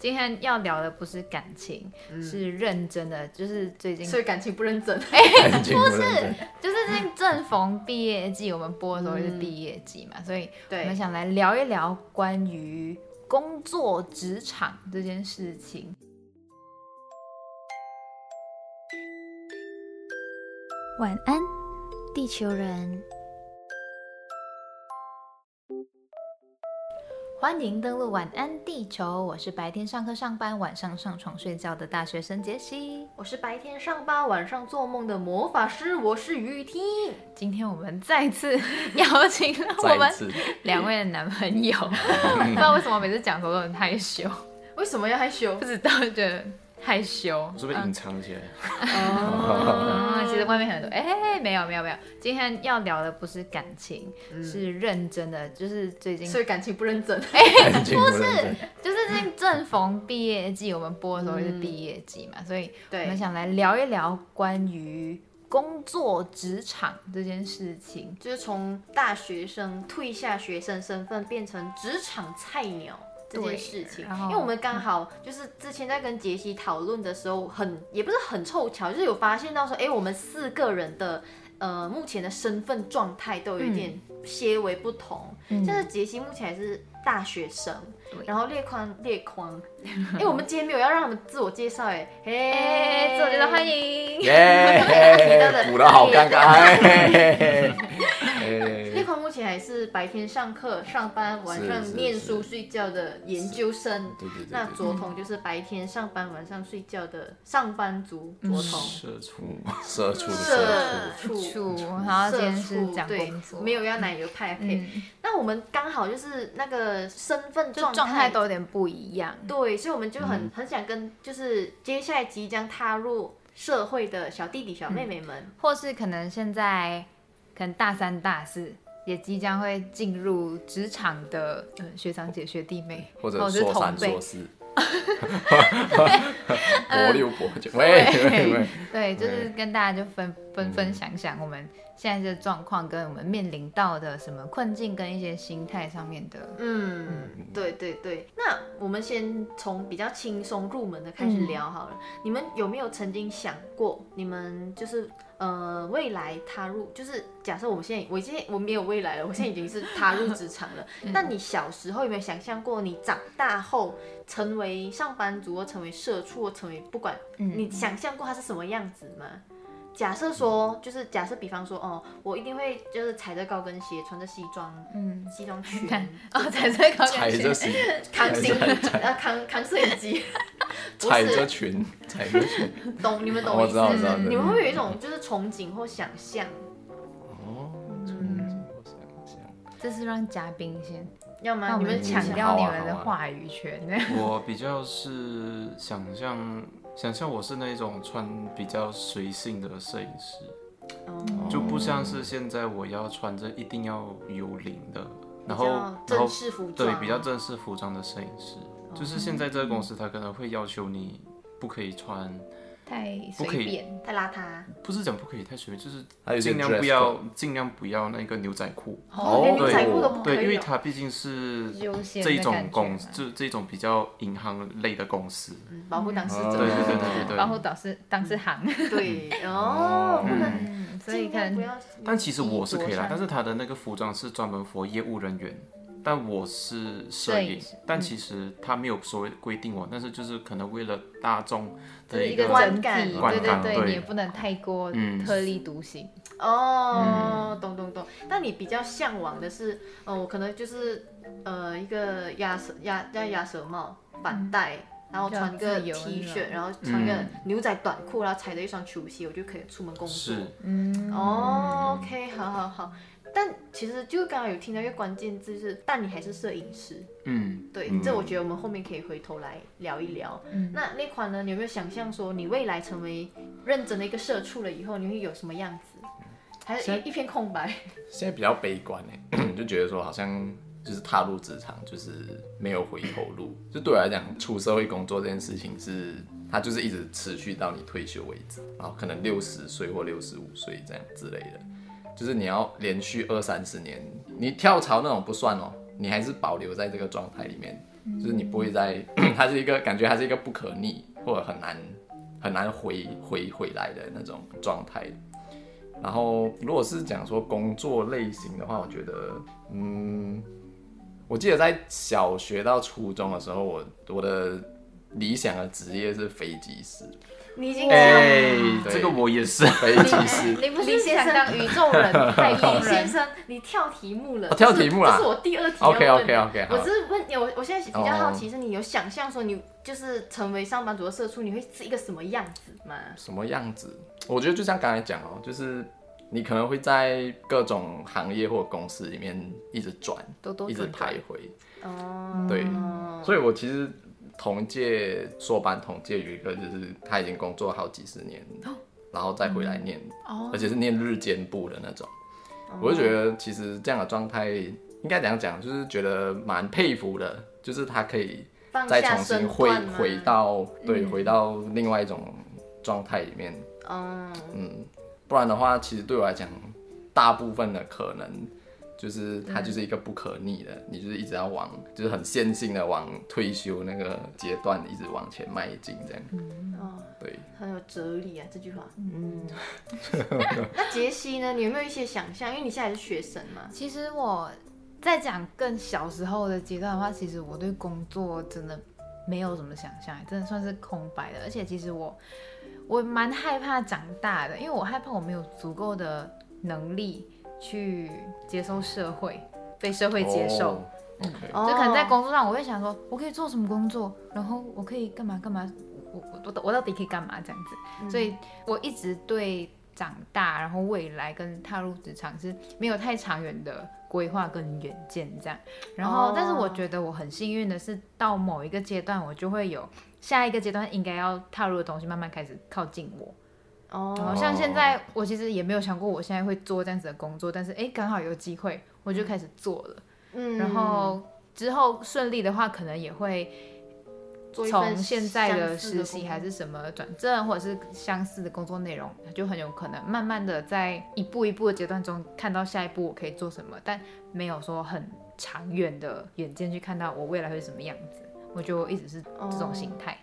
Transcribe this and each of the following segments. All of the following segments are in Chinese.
今天要聊的不是感情，是认真的，就是最近，所以感情不认真。感情不认真。就是最近正逢毕业季，我们播的时候是毕业季嘛，所以我们想来聊一聊关于工作职场这件事情。晚安，地球人。欢迎登录晚安地球，我是白天上课上班，晚上上床睡觉的大学生杰西。我是白天上班，晚上做梦的魔法师，我是雨婷。今天我们再次邀请了我们 两位的男朋友，不知道为什么每次讲的时候都很害羞，为什么要害羞？不知道，觉得。害羞，是不是隐藏起来？哦，其实外面很多，哎，没有没有没有，今天要聊的不是感情，是认真的，就是最近，所以感情不认真，哎，不是，就是最近正逢毕业季，我们播的时候是毕业季嘛，所以我们想来聊一聊关于工作职场这件事情，就是从大学生退下学生身份变成职场菜鸟。这件事情，因为我们刚好就是之前在跟杰西讨论的时候，很也不是很凑巧，就是有发现到说，哎，我们四个人的呃目前的身份状态都有一点些微不同。像是杰西目前还是大学生，然后列宽列宽，哎，我们今天没有要让他们自我介绍，哎，嘿，自我介绍欢迎，耶，补的好尴尬。列 匡目前还是白天上课、上班，晚上念书、睡觉的研究生。对对对。那卓彤就是白天上班、晚上睡觉的上班族。卓彤。社 畜，社畜，社畜。然后今天是讲工作，没有要奶油派配。那我们刚好就是那个身份状态都有点不一样。对，所以我们就很很想跟，就是接下来即将踏入社会的小弟弟、小妹妹们，或是可能现在。可能大三、大四也即将会进入职场的学长姐、学弟妹，或者硕三、硕四，博六、博九，喂对，就是跟大家就分分分享享我们。现在这状况跟我们面临到的什么困境，跟一些心态上面的，嗯，对对对。那我们先从比较轻松入门的开始聊好了。你们有没有曾经想过，你们就是呃未来踏入，就是假设我们现在，我现在我没有未来了，我现在已经是踏入职场了。那你小时候有没有想象过，你长大后成为上班族，或成为社畜，或成为不管，你想象过它是什么样子吗？假设说，就是假设，比方说，哦，我一定会就是踩着高跟鞋，穿着西装，嗯，西装裙，哦，踩着高跟鞋，扛行，呃，扛扛摄影机，踩着裙，踩着裙，懂？你们懂意思？你们会不会有一种就是憧憬或想象？哦，憧憬或想象，这是让嘉宾先，要么？你们强调你们的话语权。我比较是想象。想象我是那种穿比较随性的摄影师，就不像是现在我要穿着一定要有领的，然后然后对比较正式服装的摄影师，就是现在这个公司他可能会要求你不可以穿。太随便，太邋遢。不是讲不可以太随便，就是尽量不要，尽量不要那个牛仔裤。哦，牛仔裤都不可以。对，因为它毕竟是这一种公，就这种比较银行类的公司，保护当事者。对对对对对，保护当事当事行。对哦，不能，所以看。但其实我是可以啦，但是他的那个服装是专门 for 业务人员。但我是摄影，但其实他没有所谓规定我，但是就是可能为了大众的一个观感，对对对，你也不能太过特立独行。哦，懂懂懂。但你比较向往的是，哦，可能就是呃一个鸭舌鸭叫鸭舌帽反戴，然后穿个 T 恤，然后穿个牛仔短裤，然后踩着一双球鞋，我就可以出门工作。嗯，哦，OK，好好好。但其实就刚刚有听到一个关键字是，但你还是摄影师。嗯，对，这我觉得我们后面可以回头来聊一聊。嗯，那那款呢？你有没有想象说，你未来成为认真的一个社畜了以后，你会有什么样子？还是一一片空白？现在比较悲观哎，就觉得说好像就是踏入职场就是没有回头路。就对我来讲，出社会工作这件事情是，它就是一直持续到你退休为止，然后可能六十岁或六十五岁这样之类的。就是你要连续二三十年，你跳槽那种不算哦，你还是保留在这个状态里面，就是你不会在，它是一个感觉，它是一个不可逆或者很难很难回回回来的那种状态。然后，如果是讲说工作类型的话，我觉得，嗯，我记得在小学到初中的时候，我我的理想的职业是飞机师。你已经哎，这个我也是飞机师。你不是想当宇宙 人？太空先生，你跳题目了。跳题目了。这是我第二题。OK OK OK。我只是问你，我我现在比较好奇是，你有想象说你就是成为上班族的社畜，你会是一个什么样子吗？什么样子？我觉得就像刚才讲哦，就是你可能会在各种行业或公司里面一直转，一直徘徊。哦。对。所以我其实。同届硕班同届有一个，就是他已经工作好几十年，然后再回来念，而且是念日间部的那种。我就觉得其实这样的状态应该怎样讲，就是觉得蛮佩服的，就是他可以再重新回回到对回到另外一种状态里面。嗯嗯，不然的话，其实对我来讲，大部分的可能。就是它就是一个不可逆的，你就是一直要往，就是很线性的往退休那个阶段一直往前迈进，这样。嗯哦，对，很有哲理啊这句话。嗯。那杰西呢？你有没有一些想象？因为你现在是学生嘛。其实我在讲更小时候的阶段的话，其实我对工作真的没有什么想象，真的算是空白的。而且其实我我蛮害怕长大的，因为我害怕我没有足够的能力。去接受社会，被社会接受，嗯，就可能在工作上，我会想说，我可以做什么工作，然后我可以干嘛干嘛，我我我到底可以干嘛这样子，所以我一直对长大，然后未来跟踏入职场是没有太长远的规划跟远见这样，然后但是我觉得我很幸运的是，到某一个阶段，我就会有下一个阶段应该要踏入的东西，慢慢开始靠近我。哦，像现在我其实也没有想过我现在会做这样子的工作，但是哎，刚好有机会，我就开始做了。嗯，然后之后顺利的话，可能也会从现在的实习还是什么转正，或者是相似的工作内容，就很有可能慢慢的在一步一步的阶段中看到下一步我可以做什么，但没有说很长远的远见去看到我未来会是什么样子。我就一直是这种心态。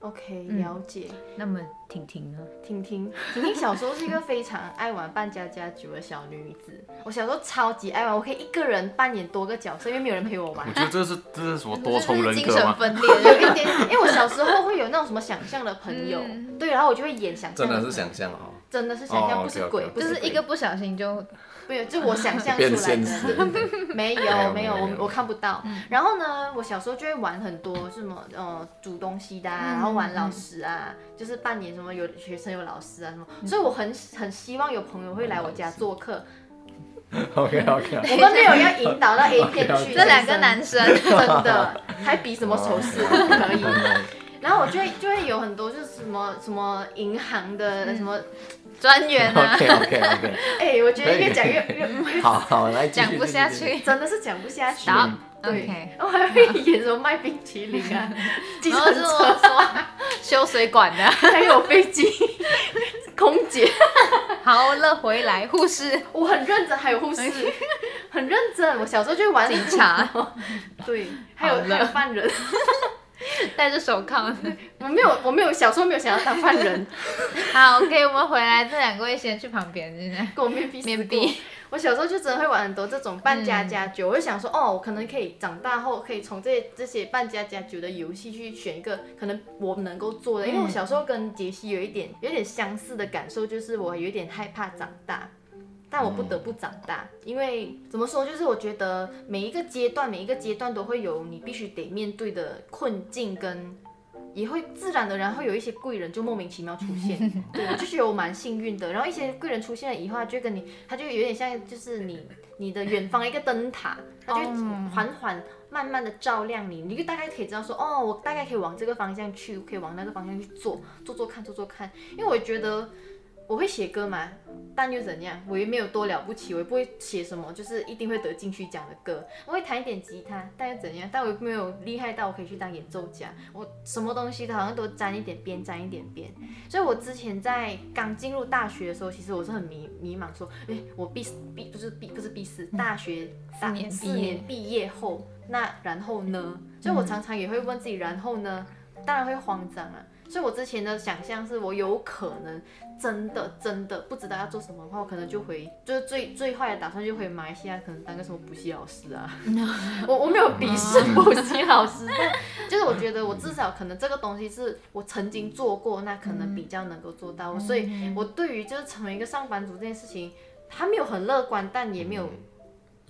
OK，了解。那么婷婷呢？婷婷，婷婷小时候是一个非常爱玩扮家家酒的小女子。我小时候超级爱玩，我可以一个人扮演多个角色，因为没有人陪我玩。我觉得这是这是什么多重人格吗？精神分裂，有一点。因为我小时候会有那种什么想象的朋友，对，然后我就会演想象。真的是想象哦。真的是想象，不是鬼，不是一个不小心就。没有，就我想象出来的，没有没有，我我看不到。然后呢，我小时候就会玩很多什么，呃，煮东西的，然后玩老师啊，就是扮演什么有学生有老师啊什么。所以我很很希望有朋友会来我家做客。OK OK。我们没有要引导到 A 片去，这两个男生真的还比什么手势可以。然后我就会就会有很多就是什么什么银行的什么。专员啊，OK OK OK，哎，我觉得越讲越越 好好来讲不下去，真的是讲不下去。好，OK，我还会演什么卖冰淇淋啊，计程车、修水管的，还有飞机。空姐。好了，回来护士，我很认真，还有护士，很认真。我小时候就玩。警察，对，还有还有犯人。戴着手铐，我没有，我没有，小时候没有想要当犯人。好，OK，我们回来，这两位先去旁边，现在跟我面壁面壁。我小时候就真的会玩很多这种扮家家酒，我就想说，哦，我可能可以长大后可以从这这些扮家家酒的游戏去选一个可能我能够做的，因为我小时候跟杰西有一点有点相似的感受，就是我有点害怕长大。但我不得不长大，因为怎么说，就是我觉得每一个阶段，每一个阶段都会有你必须得面对的困境，跟也会自然的，然后有一些贵人就莫名其妙出现，对我就觉得我蛮幸运的。然后一些贵人出现了以后，就跟你，他就有点像，就是你你的远方一个灯塔，他就缓缓慢慢的照亮你，你就大概可以知道说，哦，我大概可以往这个方向去，可以往那个方向去做，做做看，做做看，因为我觉得。我会写歌吗，但又怎样？我也没有多了不起，我也不会写什么，就是一定会得金曲奖的歌。我会弹一点吉他，但又怎样？但我没有厉害到我可以去当演奏家。我什么东西都好像都沾一点边，沾一点边。所以我之前在刚进入大学的时候，其实我是很迷迷茫，说，哎，我毕毕不是毕不是毕四大学四年四年毕业后。那然后呢？所以我常常也会问自己，然后呢？当然会慌张啊。所以我之前的想象是我有可能真的真的不知道要做什么的话，我可能就回，就是最最坏的打算就回马来西亚，可能当个什么补习老师啊。我我没有鄙视补习老师，但就是我觉得我至少可能这个东西是我曾经做过，那可能比较能够做到。所以我对于就是成为一个上班族这件事情，还没有很乐观，但也没有。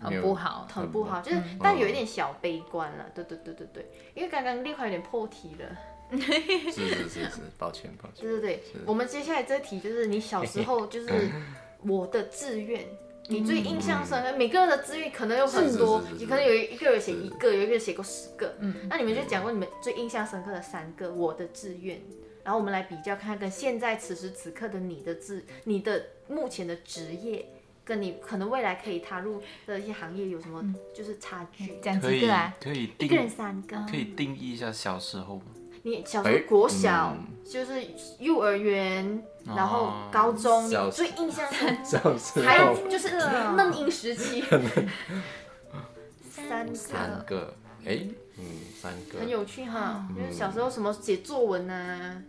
很不好，很不好，就是但有一点小悲观了，对对对对对，因为刚刚立块有点破题了，是是是是，抱歉抱歉，对对对，我们接下来这题就是你小时候就是 我的志愿，你最印象深刻，每个人的志愿可能有很多，你可能有一个人写一个，有一个人写过十个，嗯，那你们就讲过你们最印象深刻的三个我的志愿，然后我们来比较看跟现在此时此刻的你的志，你的目前的职业。跟你可能未来可以踏入的一些行业有什么就是差距？讲几个啊？可以一个人三个。可以定义一下小时候吗？你小时候国小就是幼儿园，然后高中，你最印象深刻 还有就是嫩婴时期。三三个，哎，嗯，三个，很有趣哈。因为小时候什么写作文啊。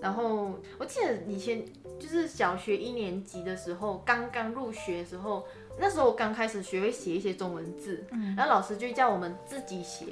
然后我记得以前就是小学一年级的时候，刚刚入学的时候，那时候我刚开始学会写一些中文字，然后老师就叫我们自己写。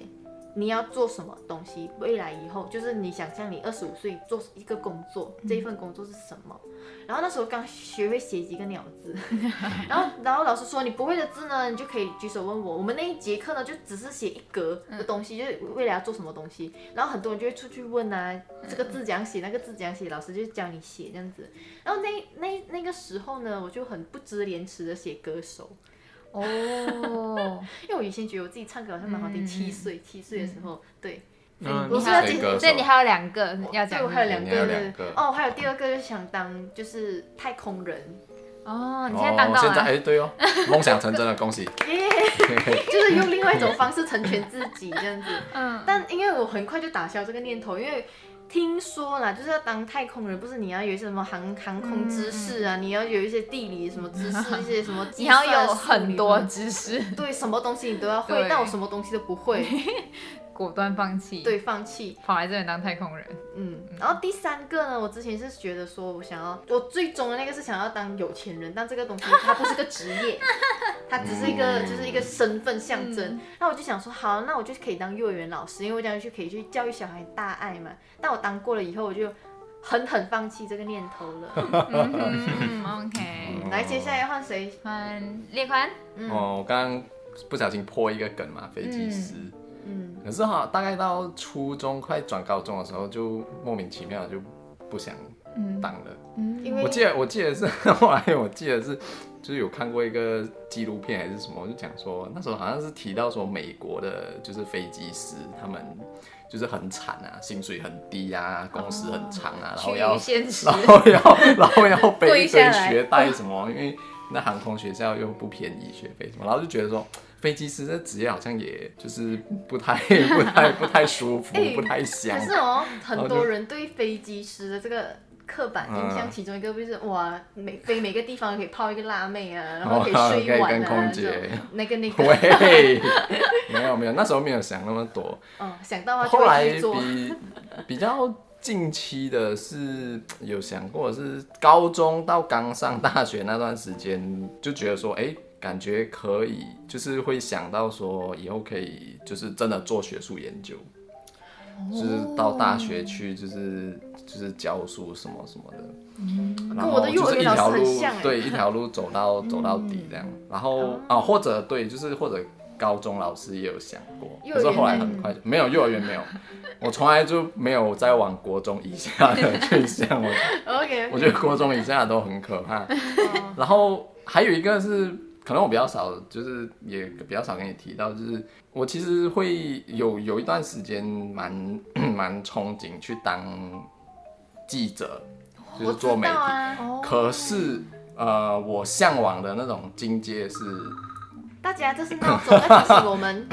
你要做什么东西？未来以后就是你想象你二十五岁做一个工作，这一份工作是什么？然后那时候刚学会写几个鸟字，然后然后老师说你不会的字呢，你就可以举手问我。我们那一节课呢，就只是写一格的东西，就是未来要做什么东西。然后很多人就会出去问啊，这个字怎样写，那个字怎样写，老师就教你写这样子。然后那那那个时候呢，我就很不知廉耻的写歌手。哦，因为我以前觉得我自己唱歌好像蛮好听。七岁，七岁的时候，对，我是要讲，所以你还有两个要讲，我还有两个，哦，还有第二个就想当就是太空人。哦，你现在当到了，现在哎对哦，梦想成真了，恭喜！就是用另外一种方式成全自己这样子。嗯，但因为我很快就打消这个念头，因为。听说啦，就是要当太空人，不是你要有一些什么航航空知识啊，你要有一些地理什么知识，一些什么 你要有很多知识，对，什么东西你都要会，但我什么东西都不会。果断放弃，对，放弃，跑来这里当太空人。嗯，然后第三个呢，我之前是觉得说，我想要，我最终的那个是想要当有钱人，但这个东西它不是个职业，它只是一个就是一个身份象征。那我就想说，好，那我就可以当幼儿园老师，因为我这样去可以去教育小孩大爱嘛。但我当过了以后，我就狠狠放弃这个念头了。嗯 OK，来，接下来换谁？换列宽。哦，我刚刚不小心破一个梗嘛，飞机师。嗯，可是哈，大概到初中快转高中的时候，就莫名其妙就不想当了。嗯，因为我记得我记得是 后来我记得是，就是有看过一个纪录片还是什么，就讲说那时候好像是提到说美国的就是飞机师他们就是很惨啊，薪水很低啊，工时很长啊，然后要然后要然后要背一堆学贷什么，因为那航空学校又不便宜学费什么，然后就觉得说。飞机师这职业好像也就是不太、不太、不太舒服，不太香。可是哦，很多人对飞机师的这个刻板印象，其中一个就是哇，每飞每个地方可以泡一个辣妹啊，然后可以睡一晚啊，那个那个。喂，没有没有，那时候没有想那么多。嗯，想到后来比比较近期的是有想过，是高中到刚上大学那段时间，就觉得说，哎。感觉可以，就是会想到说以后可以，就是真的做学术研究，就是到大学去，就是就是教书什么什么的。嗯，然后就是一条路，对，一条路走到走到底这样。然后啊，或者对，就是或者高中老师也有想过，可是后来很快就没有幼儿园没有，我从来就没有再往国中以下的去想。OK，我觉得国中以下都很可怕。然后还有一个是。可能我比较少，就是也比较少跟你提到，就是我其实会有有一段时间蛮 蛮憧憬去当记者，就是做媒体。可是呃，我向往的那种境界是大家就是闹钟在提醒我们。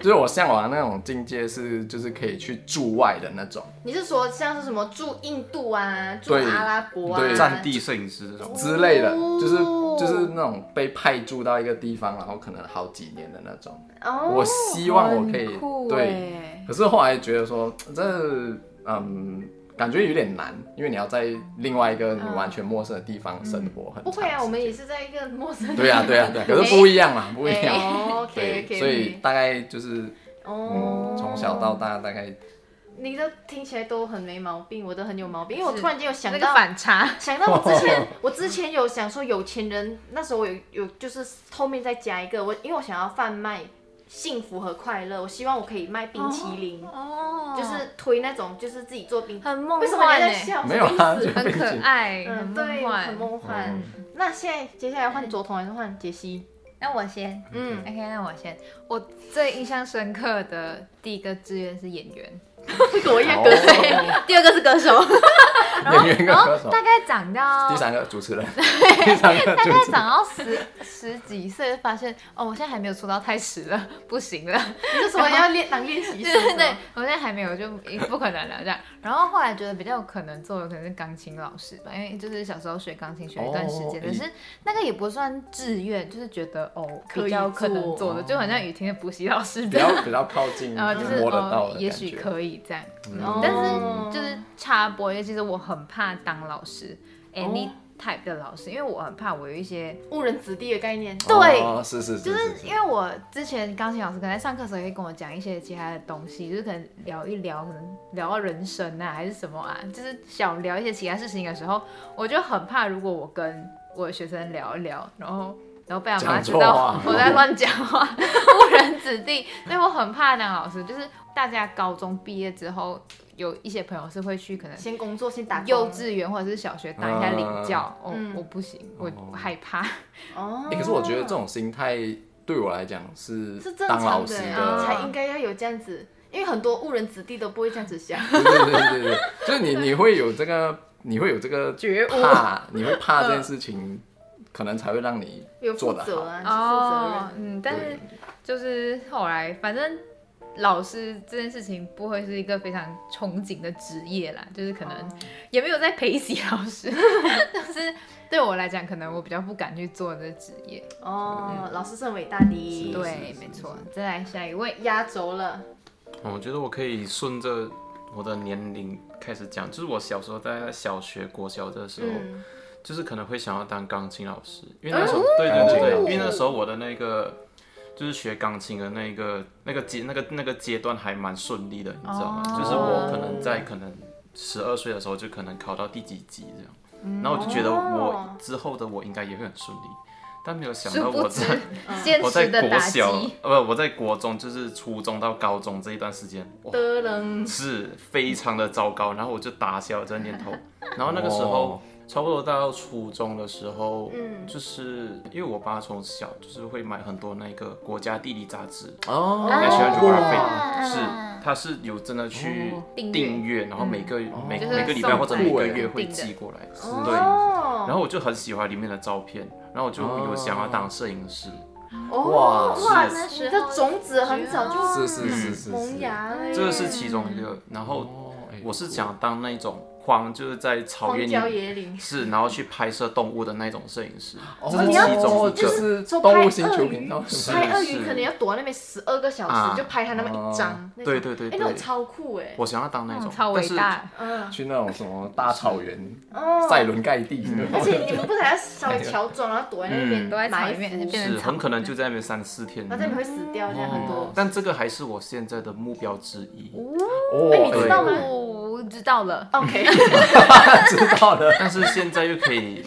就是我向往的那种境界是，就是可以去驻外的那种你是说像是什么驻印度啊，驻阿拉伯啊，对战地摄影师这种，之类的，哦就是就是那种被派驻到一个地方，然后可能好几年的那种。哦，我希望我可以对，欸可是后来觉得说这嗯。感觉有点难，因为你要在另外一个你完全陌生的地方生活很不会啊，我们也是在一个陌生的对呀、对啊、对、啊，可是不一样嘛，不一样。对所以大概就是哦。嗯，，从小到大大概你的听起来都很没毛病，我的很有毛病，因为我突然间有想那个到，反差，想到我 之前，我之前有想说有钱人，那时候我有有就是后面再加一个我，因为我想要贩卖幸福和快乐，我希望我可以卖冰淇淋，哦就是推那种就是自己做冰，很梦为什么你幻哎，在笑？没有啊，什么意思很可爱，对，梦幻很。梦幻。嗯那现在接下来换佐彤还是换杰西？那我先嗯，，OK，那我先。我最印象深刻的第一个志愿是演员，我也哦歌手，第二个是歌手。然后然后，大概长到第三个主持人，第三个大概。长到十十几岁，发现哦，我现在还没有出道太迟了，不行了。你是说要练当练习生？对对，我现在还没有，就不可能了这样。然后后来觉得比较有可能做的可能是钢琴老师吧，因为就是小时候学钢琴学一段时间，哦可是那个也不算志愿，就是觉得哦可以比较可能做做的，就好像雨婷的补习老师比。较比较靠近，然后就是哦，也许。可以这样，哦。但是就是插播，因为其实我很怕当老师，any 哦。type 的老师，因为我很怕我有一些误人子弟的概念。对。哦是是是，就是是因为我之前钢琴老师可能在上课的时候也会跟我讲一些其他的东西，就是可能聊一聊，可能聊到人生啊还是什么啊，就是想聊一些其他事情的时候，我就很怕如果我跟我的学生聊一聊，然后然后被他妈知道我在乱讲话，误人子弟，所以我很怕当老师。就是大家高中毕业之后，有一些朋友是会去可能先工作，先打工幼稚园或者是小学当一下领教，哦嗯，我不行，我哦害怕。哦欸可是我觉得这种心态对我来讲是是正当老常的，师的，才应该要有这样子，因为很多误人子弟都不会这样子想。对对对对对，就是你你会有这个，你会有这个觉悟怕，你会怕这件事情，可能才会让你有负做得好。责啊，负责任。嗯，但是就是后来，反正老师这件事情不会是一个非常憧憬的职业啦，就是可能也没有在陪洗老师，但是对我来讲，可能我比较不敢去做这个职业。哦，老师是很伟大的，对，没错。再来下一位，压轴了。我觉得我可以顺着我的年龄开始讲，就是我小时候在小学、国小的时候，嗯，就是可能会想要当钢琴老师，因为那时候、对对对对，因为那时候我的那个就是学钢琴的那个那个阶那个那个阶段还蛮顺利的，你知道吗？哦就是我可能在可能十二岁的时候就可能考到第几级这样，然后我就觉得我哦之后的我应该也会很顺利，但没有想到我在 现我在国小击，呃不我在国中就是初中到高中这一段时间，哇的人是非常的糟糕，然后我就打消这个念头。然后那个时候，哦差不多到初中的时候，嗯。就是因为我爸从小就是会买很多那个国家地理杂志哦，National 啊 Geographic，是他是有真的去哦。订阅，然后每个每就是每个礼拜或者每个月会寄过来，哦对。然后我就很喜欢里面的照片，然后我就有想要当摄影师。哦哇。哇，是。那你的种子很早就是是是萌，芽了，这个是其中一个，然后我是想当那种荒，就是在草荒郊原里野岭。是，然后去拍摄动物的那种摄影师，哦这是你要其中一个。就是说动物星球频道，是拍鳄鱼是可能要躲在那边十二个小啊时，就拍它那么一张。那种哎，对对对哎那种超酷哎。我想要当那种，嗯超但是伟大。嗯，去那种什么大草原，哦。塞伦盖地，而且你们不是还要稍微乔装，然后躲在那边嗯都在草埋里面伏，变成草是很可能就在那边三四天。然后这边会死掉，这样很哦多。但这个还是我现在的目标之一。哦，哎你知道吗哦，知道了。OK，知道了，但是现在又可以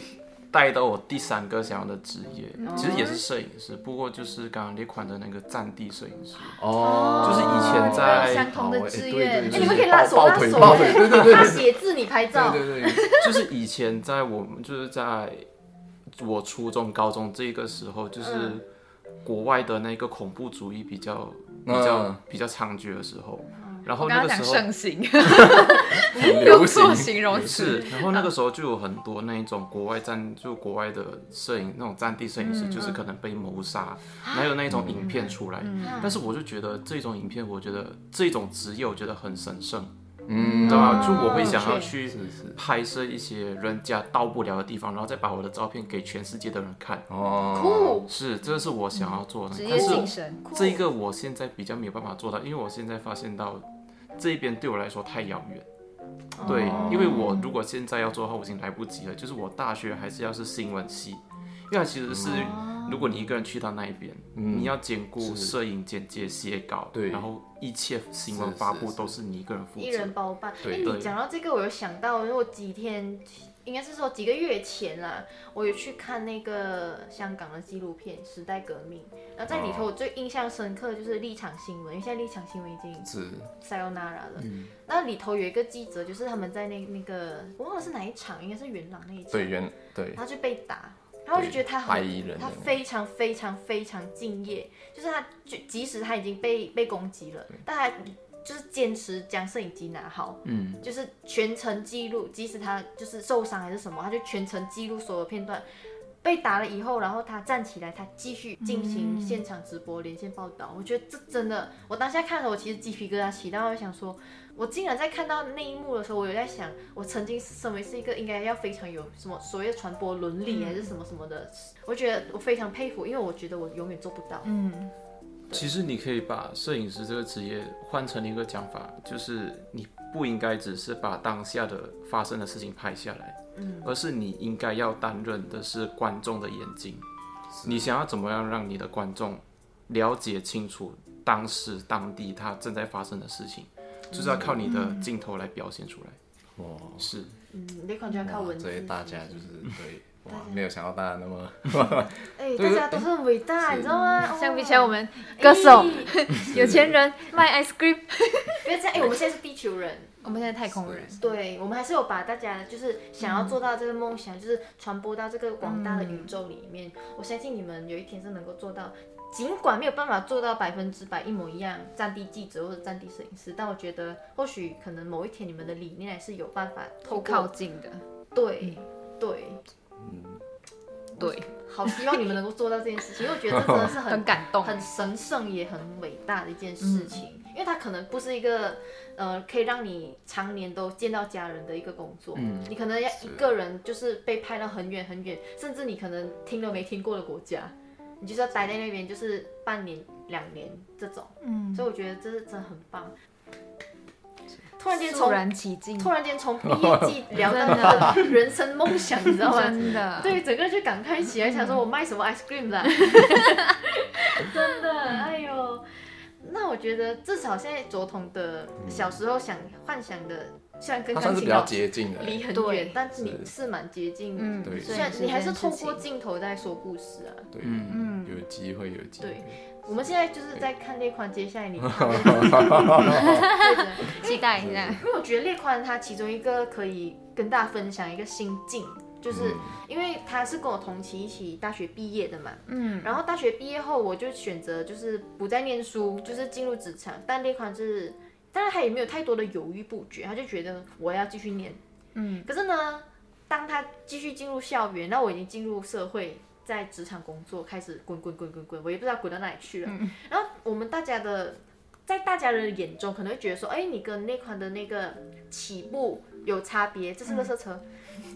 带到我第三个想要的职业，嗯其实也是摄影师，不过就是刚刚那款的那个战地摄影师。哦，就是以前在相同的志愿哎对对对哎你们可以拉手抱拉手。腿抱腿，对对对他对。写字你拍照，对对对，就是以前在我们就是在我初中、高中这个时候，就是国外的那个恐怖主义比较比较、嗯。比较猖獗的时候，然后那个时候盛行，很流行做形容是，词，然后那个时候就有很多那一种国外战，就国外的摄影那种战地摄影师，就是可能被谋杀，还有那种影片出来。但是我就觉得这种影片，我觉得这种职业，我觉得很神圣，嗯，对吧？就哦我会想要去拍摄一些人家到不了的地方，然后再把我的照片给全世界的人看。哦，酷，是，这是我想要做的。职业但是精神，这一个我现在比较没有办法做到，因为我现在发现到这一边对我来说太遥远。对，因为我如果现在要做的话，我已经来不及了。就是我大学还是要是新闻系，因为它其实是如果你一个人去到那一边，你要兼顾是摄影、剪接、写稿，对然后一切新闻是发布都是你一个人负责一。人包办。哎，对你对讲到这个，我有想到，我几天，应该是说几个月前啦，我有去看那个香港的纪录片《时代革命》，然后在里头我最印象深刻的就是立场新闻，因为现在立场新闻已经是。sayonara 了。嗯。那里头有一个记者，就是他们在那那个我忘了是哪一场，应该是元朗那一场，对元对。他就被打，然后我就觉得他白很衣人。他非常非常非常敬业，就是他就即使他已经被被攻击了，但他就是坚持将摄影机拿好，嗯，就是全程记录，即使他就是受伤还是什么，他就全程记录所有片段。被打了以后，然后他站起来，他继续进行现场直播、连线报道。我觉得这真的，我当下看的我其实鸡皮疙瘩起，但我想说，我竟然在看到那一幕的时候，我有在想，我曾经身为是一个应该要非常有什么所谓的传播伦理还是什么什么的，我觉得我非常佩服，因为我觉得我永远做不到。嗯，其实你可以把摄影师这个职业换成一个讲法，就是你不应该只是把当下的发生的事情拍下来，嗯，而是你应该要担任的是观众的眼睛。你想要怎么样让你的观众了解清楚当时当地他正在发生的事情，就是要靠你的镜头来表现出来。哇，是，嗯，那款就要靠文字。所以大家就是对，哇，没有想到大家那么 哎、大家都是很伟大，你知道吗？哦。相比起来，我们歌手、哎。有钱人卖 ice cream，不要这样，哎、我们现在是地球人，我们现在太空人，对我们还是有把大家就是想要做到这个梦想，就是传播到这个广大的宇宙里面。我相信你们有一天是能够做到，尽管没有办法做到百分之百一模一样，战地记者或者战地摄影师，但我觉得或许可能某一天你们的理念还是有办法透靠近的，对对，对，好希望你们能够做到这件事情，因为我觉得这真的是很 很感动，很神圣也很伟大的一件事情，因为它可能不是一个呃可以让你常年都见到家人的一个工作，嗯。你可能要一个人就是被派到很远很远，甚至你可能听都没听过的国家，你就是要待在那边就是半年两年这种，嗯，所以我觉得这是真的很棒。突然间肃从然起敬，突然间从 毕业季聊到那 个人生梦想，你知道吗？真的，对，整个就感慨起来，想说我卖什么 ice cream 的啊、真的，哎呦，那我觉得至少现在卓彤的小时候想幻想的，虽然跟他算是比较钢琴老师接近的，离很对。远，但是你是蛮接近。嗯，对。虽然你还是透过镜头在说故事啊。对，嗯，嗯。有机会有机会。对，我们现在就是在看列宽，接下来你 期待一下，因为我觉得列宽他其中一个可以跟大家分享一个心境，就是因为他是跟我同期一起大学毕业的嘛，嗯，然后大学毕业后我就选择就是不再念书，就是进入职场，但列宽是，当然他也没有太多的犹豫不决，他就觉得我要继续念，嗯，可是呢，当他继续进入校园，那我已经进入社会。在职场工作开始滚滚滚滚滚，我也不知道滚到哪里去了。然后我们大家的，在大家的眼中可能会觉得说，哎，你跟那款的那个起步有差别，这是个色车，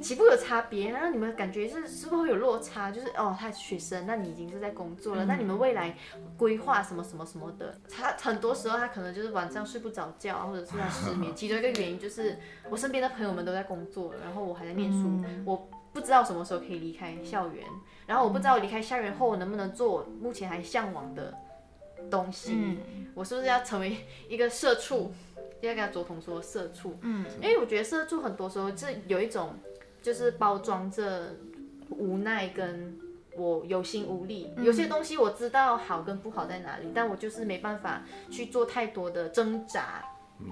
起步有差别，然后你们感觉是是不是会有落差？就是哦，他是学生，那你已经是在工作了，那你们未来规划什么什么什么的，他很多时候他可能就是晚上睡不着觉，或者是他失眠，其中一个原因就是我身边的朋友们都在工作，然后我还在念书，我不知道什么时候可以离开校园，然后我不知道我离开校园后我能不能做我目前还向往的东西，嗯我是不是要成为一个社畜？要跟他卓彤说社畜，嗯，因为我觉得社畜很多时候是有一种就是包装着无奈跟我有心无力，有些东西我知道好跟不好在哪里，但我就是没办法去做太多的挣扎。嗯，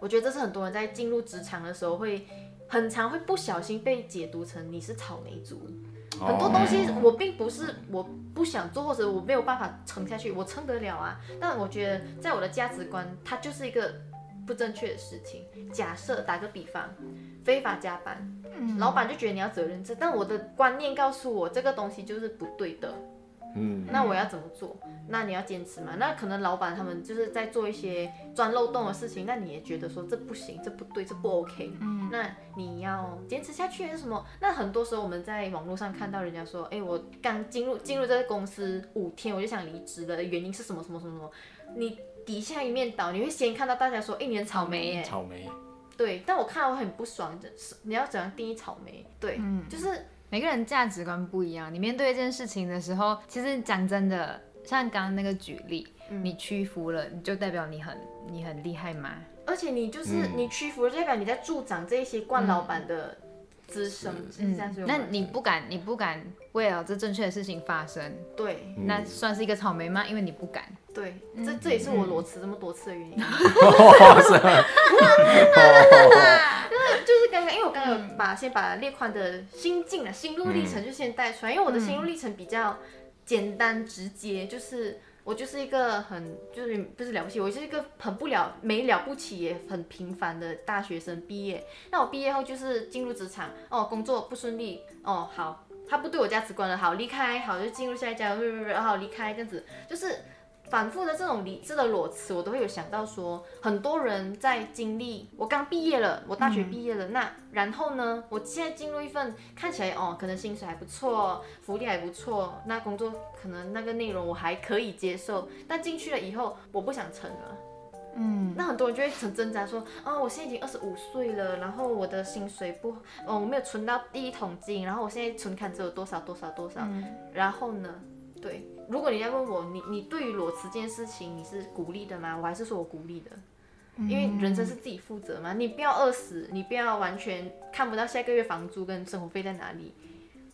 我觉得这是很多人在进入职场的时候会很常会不小心被解读成你是草莓族。很多东西我并不是我不想做，或者我没有办法撑下去，我撑得了啊。但我觉得在我的价值观，它就是一个不正确的事情。假设打个比方，非法加班，老板就觉得你要责任制，但我的观念告诉我这个东西就是不对的。嗯，那我要怎么做？那你要坚持嘛？那可能老板他们就是在做一些钻漏洞的事情，那你也觉得说这不行，这不对，这不 OK。嗯，那你要坚持下去还是什么？那很多时候我们在网络上看到人家说，哎，我刚进入进入这个公司五天，我就想离职了，原因是什么什么什么什么？你底下一面倒，你会先看到大家说，哎，你很草莓耶，草莓。对，但我看到我很不爽的是，你要怎样定义草莓？对，就是。每个人价值观不一样，你面对一件事情的时候，其实讲真的，像刚刚那个举例，你屈服了，你就代表你很你很厉害吗？而且你就是你屈服了，代表你在助长这些惯老板的滋生，嗯，那你不敢，你不敢为了这正确的事情发生，对，那算是一个草莓吗？因为你不敢。对，这这也是我裸辞这么多次的原因。就 是 就是刚刚，因为我刚刚有把先把列宽的心境啊、心路历程就先带出来，因为我的心路历程比较简单直接，就是我就是一个很就是不是了不起，我是一个很不了没了不起也很平凡的大学生毕业。那我毕业后就是进入职场，哦，工作不顺利，哦，好，他不对我价值观了，好离开，好就进入下一家，然后离开这样子，就是。反复的这种理智的裸辞，我都会有想到说，很多人在经历。我刚毕业了，我大学毕业了，那然后呢？我现在进入一份看起来哦，可能薪水还不错，福利还不错，那工作可能那个内容我还可以接受。但进去了以后，我不想撑了。嗯，那很多人就会很挣扎说，啊，我现在已经二十五岁了，然后我的薪水不，哦，我没有存到第一桶金，然后我现在存款只有多少多少多少，然后呢？对。如果你在问我，你你对于裸辞这件事情，你是鼓励的吗？我还是说我鼓励的，因为人生是自己负责嘛，你不要饿死，你不要完全看不到下个月房租跟生活费在哪里，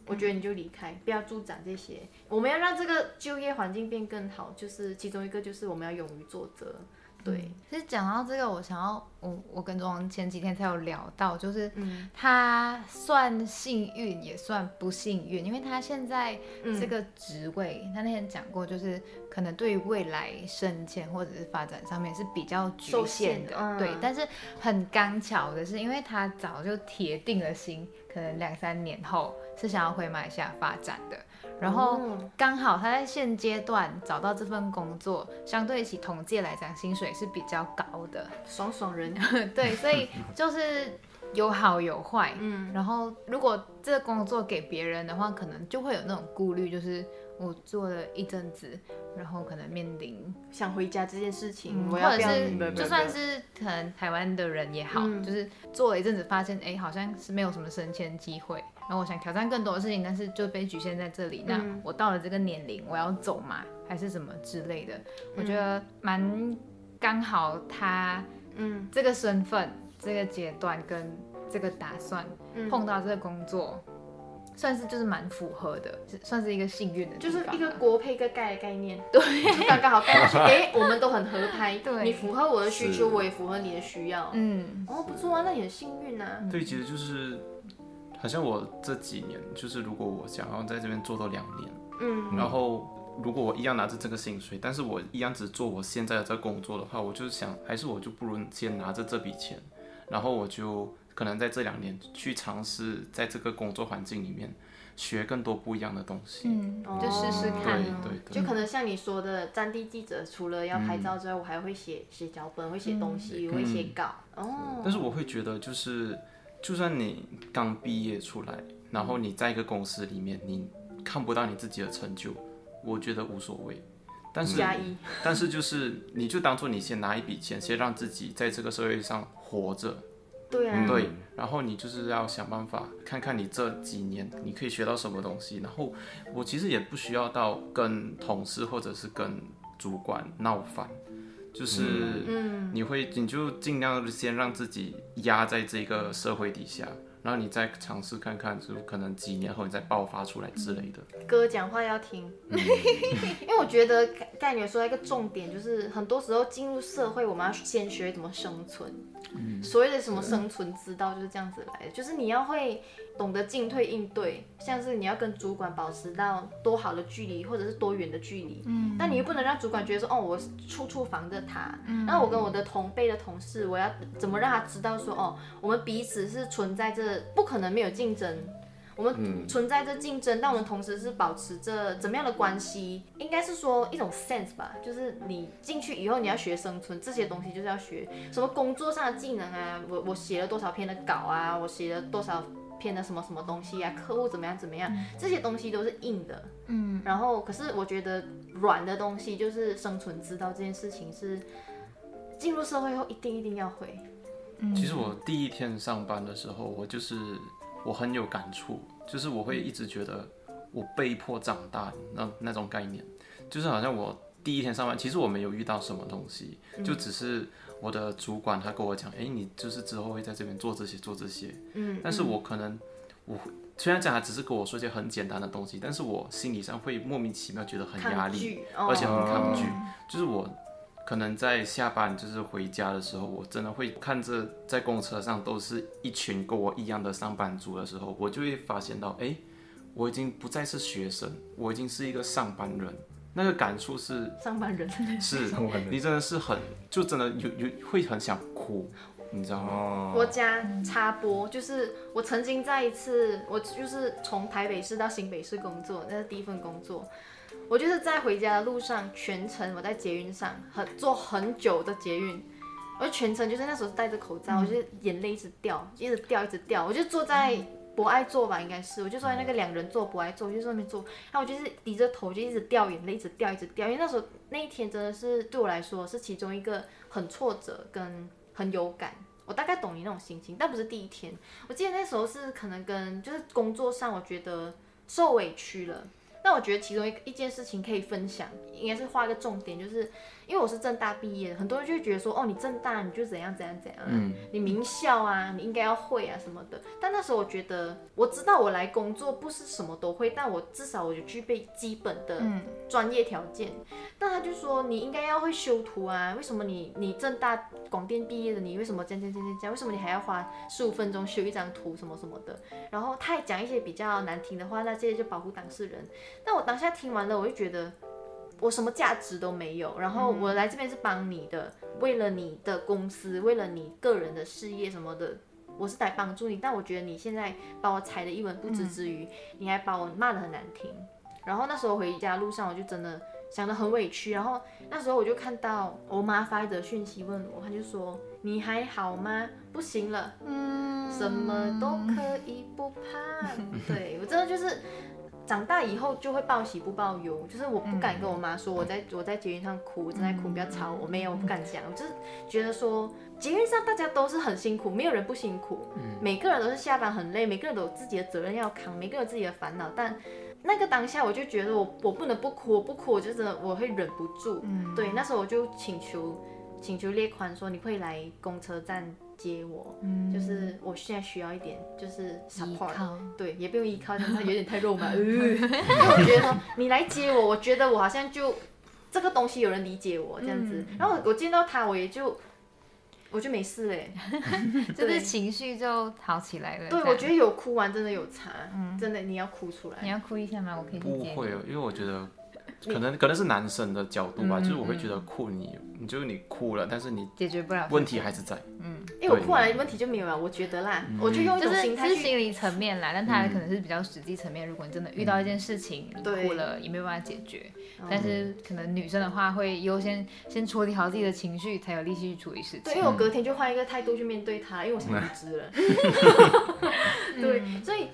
我觉得你就离开，不要助长这些。我们要让这个就业环境变更好，就是其中一个就是我们要勇于做责。对，其实讲到这个，我想要我我跟钟前几天才有聊到，就是他算幸运也算不幸运，因为他现在这个职位，他那天讲过，就是可能对于未来升迁或者是发展上面是比较局限的，对。但是很刚巧的是，因为他早就铁定了心，可能两三年后是想要回马来西亚发展的。然后刚好他在现阶段找到这份工作，相对起同届来讲，薪水是比较高的，爽爽人。对，所以就是有好有坏。嗯，然后如果这个工作给别人的话，可能就会有那种顾虑，就是我做了一阵子，然后可能面临想回家这件事情，或者是就？算是可能台湾的人也好，就是做了一阵子，发现哎，好像是没有什么升迁机会。然后我想挑战更多的事情，但是就被局限在这里。那我到了这个年龄，我要走嘛，还是什么之类的？我觉得蛮刚好，他嗯。这个身份、这个阶段跟这个打算碰到这个工作，算是就是蛮符合的，算是一个幸运的，就是一个国配一个盖的概念，对，刚刚好盖上去，哎，我们都很合拍，对，你符合我的需求，我也符合你的需要，嗯，哦，不错啊，那你很幸运啊。对，其实就是。好像我这几年，就是如果我想要在这边做到两年，嗯，然后如果我一样拿着这个薪水，但是我一样只做我现在的这工作的话，我就想，还是我就不如先拿着这笔钱，然后我就可能在这两年去尝试在这个工作环境里面学更多不一样的东西，嗯，就试试看，对对，就可能像你说的，战地记者除了要拍照之外，我还会写写脚本，会写东西，会写稿，哦，但是我会觉得就是。就算你刚毕业出来，然后你在一个公司里面，你看不到你自己的成就，我觉得无所谓。但是，但是就是你就当做你先拿一笔钱，先让自己在这个社会上活着。对啊。对，然后你就是要想办法看看你这几年你可以学到什么东西。然后我其实也不需要到跟同事或者是跟主管闹翻，就是你会你就尽量先让自己。压在这个社会底下，然后你再尝试看看，就可能几年后你再爆发出来之类的。哥讲话要听，因为我觉得盖你说到一个重点，就是很多时候进入社会，我们要先学怎么生存。嗯所谓的什么生存之道就是这样子来的，就是你要会懂得进退应对，像是你要跟主管保持到多好的距离，或者是多远的距离。嗯，但你又不能让主管觉得说，哦，我处处防着他。嗯，那我跟我的同辈的同事，我要怎么让他知道说，哦，我们彼此是存在着，不可能没有竞争。我们存在着竞争，但我们同时是保持着怎么样的关系？应该是说一种 sense 吧，就是你进去以后你要学生存，这些东西就是要学什么工作上的技能啊，我我写了多少篇的稿啊，我写了多少篇的什么什么东西啊，客户怎么样怎么样，这些东西都是硬的。嗯，然后可是我觉得软的东西就是生存之道，这件事情是进入社会后一定一定要会。其实我第一天上班的时候，我就是。我很有感触，就是我会一直觉得我被迫长大那那种概念，就是好像我第一天上班，其实我没有遇到什么东西，就只是我的主管他跟我讲，哎，你就是之后会在这边做这些做这些，嗯，但是我可能我虽然讲他只是跟我说一些很简单的东西，但是我心理上会莫名其妙觉得很压力，而且很抗拒，就是我。可能在下班就是回家的时候，我真的会看着在公车上都是一群跟我一样的上班族的时候，我就会发现到，哎，我已经不再是学生，我已经是一个上班人。那个感触是上班人是，你真的是很，就真的有有会很想哭，你知道吗？国家插播，就是我曾经在一次，我就是从台北市到新北市工作，那是第一份工作。我就是在回家的路上，全程我在捷运上，很坐很久的捷运，我全程就是那时候戴着口罩，我就眼泪一直掉，一直掉，一直掉。我就坐在博爱座吧，应该是，我就坐在那个两人座博爱座，我就在那边坐，然后我就是低着头，就一直掉眼泪，一直掉，一直掉。因为那时候那一天真的是对我来说是其中一个很挫折跟很有感，我大概懂你那种心情，但不是第一天。我记得那时候是可能跟就是工作上，我觉得受委屈了。那我觉得其中一一件事情可以分享，应该是画一个重点，就是因为我是正大毕业的，很多人就会觉得说，哦，你正大你就怎样怎样怎样，嗯，你名校啊，你应该要会啊什么的。但那时候我觉得，我知道我来工作不是什么都会，但我至少我就具备基本的专业条件。但他就说，你应该要会修图啊，为什么你你正大广电毕业的，你为什么这样这样这样这样？为什么你还要花十五分钟修一张图什么什么的？然后他还讲一些比较难听的话，那这些就保护当事人。但我当下听完了，我就觉得我什么价值都没有。然后我来这边是帮你的，为了你的公司，为了你个人的事业什么的，我是来帮助你。但我觉得你现在把我踩的一文不值之余，你还把我骂的很难听。然后那时候回家路上，我就真的想的很委屈。然后那时候我就看到我妈发一则讯息问我，她就说：“你还好吗？不行了，嗯，什么都可以不怕。”对我真的就是。长大以后就会报喜不报忧，就是我不敢跟我妈说我在我在捷运上哭，正在哭，不要吵我，没有，我不敢讲，我就是觉得说捷运上大家都是很辛苦，没有人不辛苦，每个人都是下班很累，每个人都有自己的责任要扛，每个人有自己的烦恼，但那个当下我就觉得我我不能不哭，我不哭我就真的我会忍不住，对，那时候我就请求请求列宽说你会来公车站。接我，就是我现在需要一点，就是 support，对，也不用依靠，他有点太肉麻。因为我觉得说你来接我，我觉得我好像就这个东西有人理解我这样子，然后我见到他，我也就我就没事嘞，就是情绪就好起来了。对，我觉得有哭完真的有差，真的你要哭出来。你要哭一下吗？我可以不会哦，因为我觉得。可能可能是男生的角度吧，就是我会觉得哭你，你就是你哭了，但是你解决不了问题还是在。嗯，因为我哭完了问题就没有了，我觉得啦，我就用一种心态是心理层面来，但他可能是比较实际层面。如果你真的遇到一件事情，你哭了也没有办法解决。但是可能女生的话会优先先处理好自己的情绪，才有力气去处理事情。对，因为我隔天就换一个态度去面对他，因为我想离职了。对，所以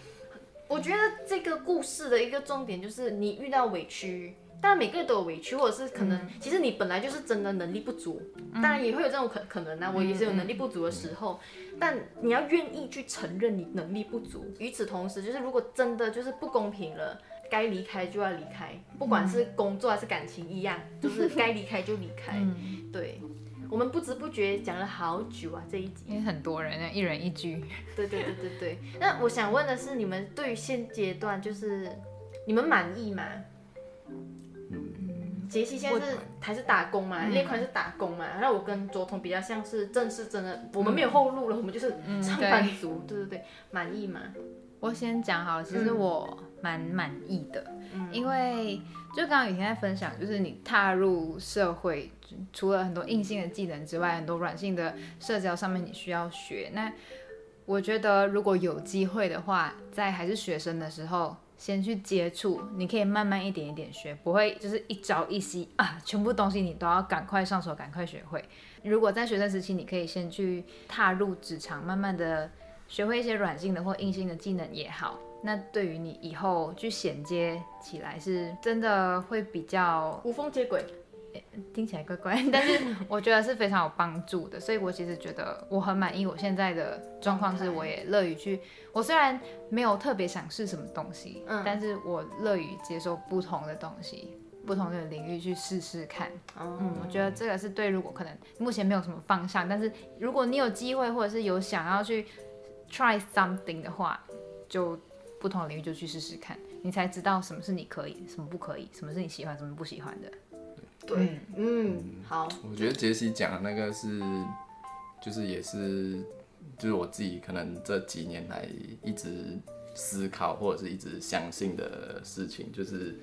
我觉得这个故事的一个重点就是你遇到委屈。当然每个人都有委屈，或者是可能，其实你本来就是真的能力不足，当然也会有这种可可能啊，我也是有能力不足的时候，但你要愿意去承认你能力不足。与此同时，就是如果真的就是不公平了，该离开就要离开，不管是工作还是感情一样，就是该离开就离开。对，我们不知不觉讲了好久啊，这一集。因为很多人啊，一人一句。对对对对对。那我想问的是，你们对于现阶段就是你们满意吗？嗯，杰西现在是还是打工嘛？列宽是打工嘛？那我跟卓彤比较像是正式真的，我们没有后路了，我们就是上班族。对对对，满意吗？我先讲好了，其实我蛮满意的，因为就刚刚雨天在分享，就是你踏入社会，除了很多硬性的技能之外，很多软性的社交上面你需要学。那我觉得如果有机会的话，在还是学生的时候，先去接触，你可以慢慢一点一点学，不会就是一朝一夕啊，全部东西你都要赶快上手，赶快学会。如果在学生时期，你可以先去踏入职场，慢慢的。学会一些软性的或硬性的技能也好，那对于你以后去衔接起来是真的会比较无缝接轨，听起来怪怪，但是我觉得是非常有帮助的。所以我其实觉得我很满意我现在的状况，是我也乐于去。我虽然没有特别想试什么东西，嗯，但是我乐于接受不同的东西，不同的领域去试试看。嗯，我觉得这个是对，如果可能目前没有什么方向，但是如果你有机会或者是有想要去。try something 的话，就不同的领域就去试试看，你才知道什么是你可以，什么不可以，什么是你喜欢，什么不喜欢的。对，嗯，好。我觉得杰西讲的那个是，就是也是，就是我自己可能这几年来一直思考或者是一直相信的事情，就是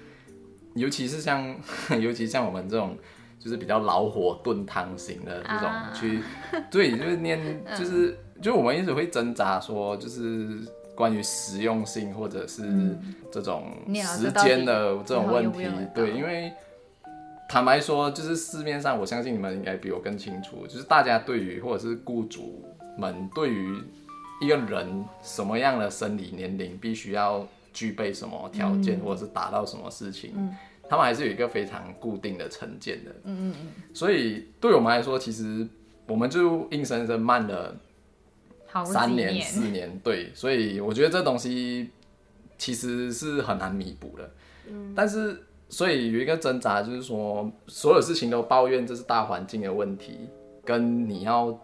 尤其是像，尤其像我们这种。就是比较老火炖汤型的这种去，对，就是念，就是就我们一直会挣扎说，就是关于实用性或者是这种时间的这种问题，对，因为坦白说，就是市面上，我相信你们应该比我更清楚，就是大家对于或者是雇主们对于一个人什么样的生理年龄必须要具备什么条件，或者是达到什么事情。他们还是有一个非常固定的成见的，嗯嗯嗯，所以对我们来说，其实我们就硬生生慢了三年四年，对，所以我觉得这东西其实是很难弥补的，嗯，但是所以有一个挣扎，就是说所有事情都抱怨这是大环境的问题，跟你要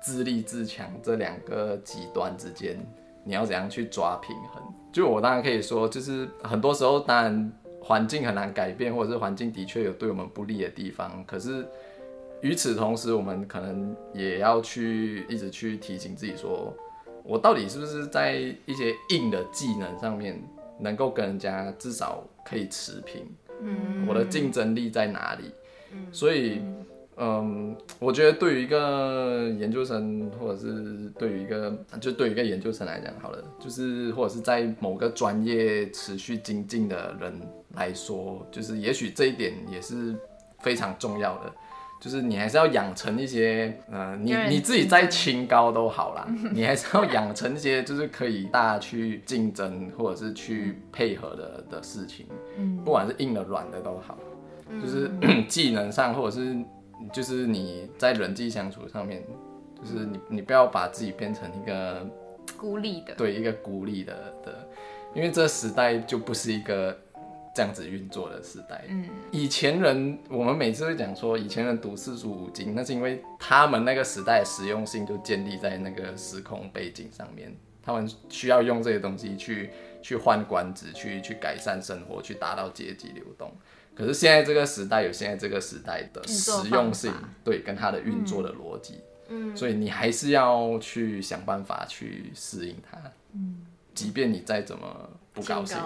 自立自强这两个极端之间，你要怎样去抓平衡？就我当然可以说，就是很多时候当然。环境很难改变，或者是环境的确有对我们不利的地方。可是与此同时，我们可能也要去一直去提醒自己，说我到底是不是在一些硬的技能上面能够跟人家至少可以持平？嗯，我的竞争力在哪里？嗯，所以。嗯，我觉得对于一个研究生，或者是对于一个就对于一个研究生来讲，好了，就是或者是在某个专业持续精进的人来说，就是也许这一点也是非常重要的，就是你还是要养成一些，呃，你你自己再清高都好啦，你还是要养成一些就是可以大家去竞争或者是去配合的的事情，嗯，不管是硬的软的都好，就是 技能上或者是。就是你在人际相处上面，就是你你不要把自己变成一个孤立的，对，一个孤立的的，因为这时代就不是一个这样子运作的时代。嗯，以前人我们每次会讲说，以前人读四书五经，那是因为他们那个时代实用性就建立在那个时空背景上面，他们需要用这些东西去去换官职，去去改善生活，去达到阶级流动。可是现在这个时代有现在这个时代的实用性，对，跟它的运作的逻辑，嗯，所以你还是要去想办法去适应它，嗯，即便你再怎么不高兴，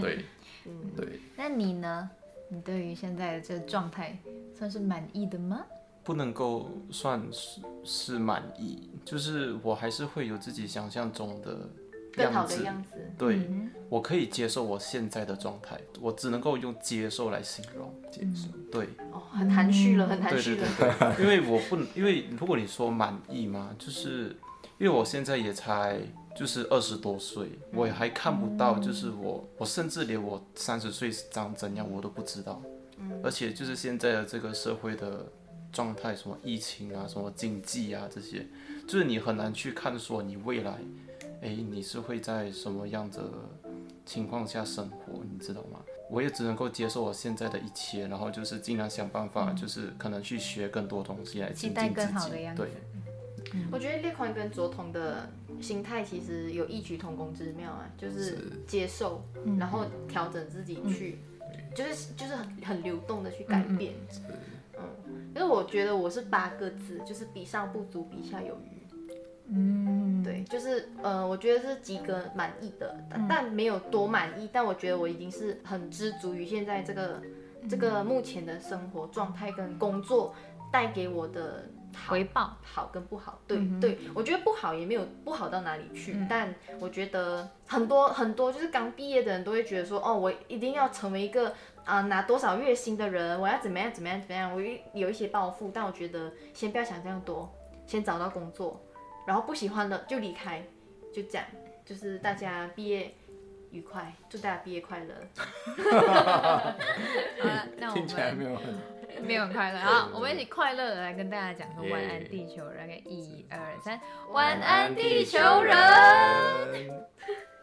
对，嗯，对。那你呢？你对于现在的这个状态算是满意的吗？不能够算是是满意，就是我还是会有自己想象中的。更好的样子，对我可以接受我现在的状态，我只能够用接受来形容。接受，对，哦，很含蓄了，很含蓄了。因为我不，因为如果你说满意嘛，就是因为我现在也才就是二十多岁，我也还看不到，就是我，我甚至连我三十岁长怎样我都不知道。嗯，而且就是现在的这个社会的状态，什么疫情啊，什么经济啊这些，就是你很难去看说你未来。哎，你是会在什么样的情况下生活？你知道吗？我也只能够接受我现在的一切，然后就是尽量想办法，就是可能去学更多东西来期精进自待更好己的样。子对，。我觉得列宽跟卓彤的心态其实有异曲同工之妙啊，就是接受，然后调整自己去，就是就是很很流动的去改变。嗯，因为我觉得我是八个字，就是比上不足，比下有余。嗯，对，就是呃，我觉得是及格满意的，但但没有多满意，但我觉得我已经是很知足于现在这个这个目前的生活状态跟工作带给我的好回报，好跟不好，对、对，我觉得不好也没有不好到哪里去，但我觉得很多很多就是刚毕业的人都会觉得说，哦，我一定要成为一个啊、拿多少月薪的人，我要怎么样怎么样怎么样，我有有一些抱负，但我觉得先不要想这样多，先找到工作，然后不喜欢的就离开，就这样，就是大家毕业愉快，祝大家毕业快乐。好了，那我听起来们没有很没有很快乐。好我们一起快乐的来跟大家讲说晚安地球人一二三。晚安地球人。